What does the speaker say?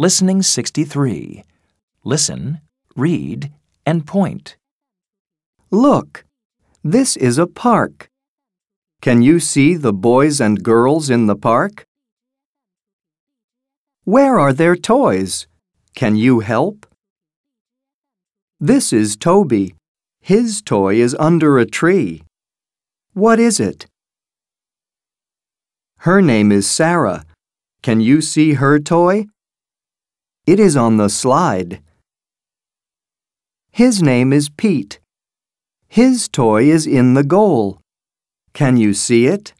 Listening 63. Listen, read, and point. Look, this is a park. Can you see the boys and girls in the park? Where are their toys? Can you help? This is Toby. His toy is under a tree. What is it? Her name is Sarah. Can you see her toy? It is on the slide. His name is Pete. His toy is in the goal. Can you see it?